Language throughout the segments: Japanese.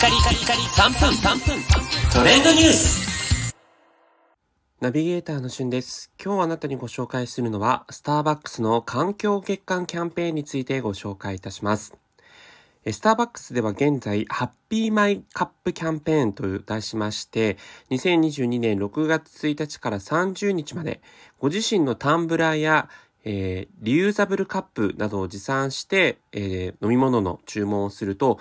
カリカリカリ3分3分トレンドニュースナビゲーターのしゅんです。今日あなたにご紹介するのは、スターバックスの環境月間キャンペーンについてご紹介いたします。スターバックスでは現在、ハッピーマイカップキャンペーンと題しまして、2022年6月1日から30日まで、ご自身のタンブラーや、えー、リユーザブルカップなどを持参して、えー、飲み物の注文をすると、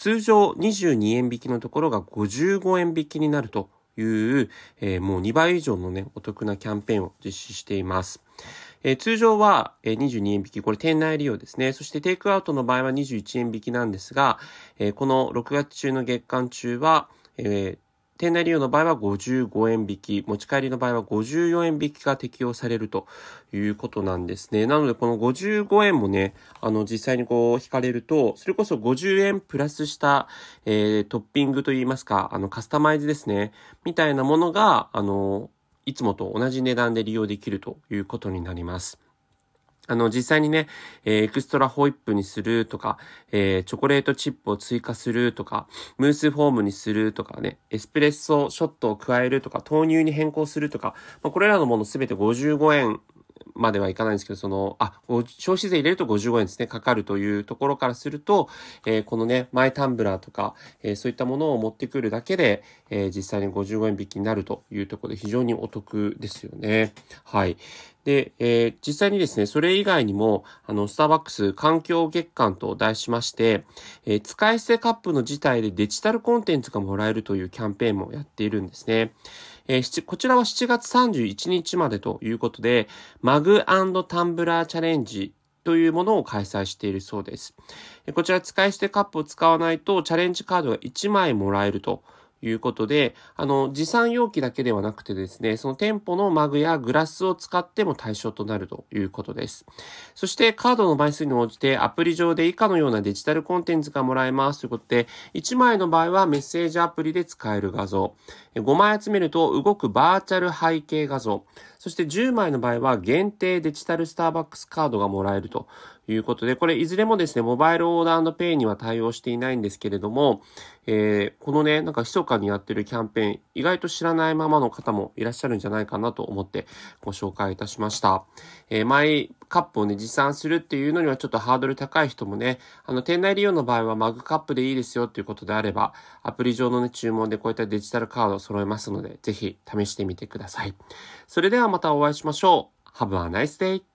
通常22円引きのところが55円引きになるという、えー、もう2倍以上のね、お得なキャンペーンを実施しています。えー、通常は、えー、22円引き、これ店内利用ですね。そしてテイクアウトの場合は21円引きなんですが、えー、この6月中の月間中は、えー、店内利用の場合は55円引き、持ち帰りの場合は54円引きが適用されるということなんですね。なので、この55円もね、あの、実際にこう引かれると、それこそ50円プラスした、えー、トッピングといいますか、あの、カスタマイズですね、みたいなものが、あの、いつもと同じ値段で利用できるということになります。あの、実際にね、えー、エクストラホイップにするとか、えー、チョコレートチップを追加するとか、ムースフォームにするとかね、エスプレッソショットを加えるとか、豆乳に変更するとか、まあ、これらのものすべて55円まではいかないんですけど、その、あ、消費税入れると55円ですね、かかるというところからすると、えー、このね、マイタンブラーとか、えー、そういったものを持ってくるだけで、えー、実際に55円引きになるというところで非常にお得ですよね。はい。で、えー、実際にですね、それ以外にも、あの、スターバックス環境月間と題しまして、えー、使い捨てカップの自体でデジタルコンテンツがもらえるというキャンペーンもやっているんですね。えー、こちらは7月31日までということで、マグタンブラーチャレンジというものを開催しているそうです。こちら使い捨てカップを使わないとチャレンジカードが1枚もらえるということで、あの、持参容器だけではなくてですね、その店舗のマグやグラスを使っても対象となるということです。そしてカードの枚数に応じてアプリ上で以下のようなデジタルコンテンツがもらえます。ということで、1枚の場合はメッセージアプリで使える画像、5枚集めると動くバーチャル背景画像、そして10枚の場合は限定デジタルスターバックスカードがもらえるということで、これいずれもですね、モバイルオーダーペイには対応していないんですけれども、えー、このね、なんか密かにやってるキャンペーン、意外と知らないままの方もいらっしゃるんじゃないかなと思ってご紹介いたしました。えー、マイカップをね、持参するっていうのにはちょっとハードル高い人もね、あの、店内利用の場合はマグカップでいいですよっていうことであれば、アプリ上のね、注文でこういったデジタルカードを揃えますので、ぜひ試してみてください。それではまたお会いしましょう。Have a nice day!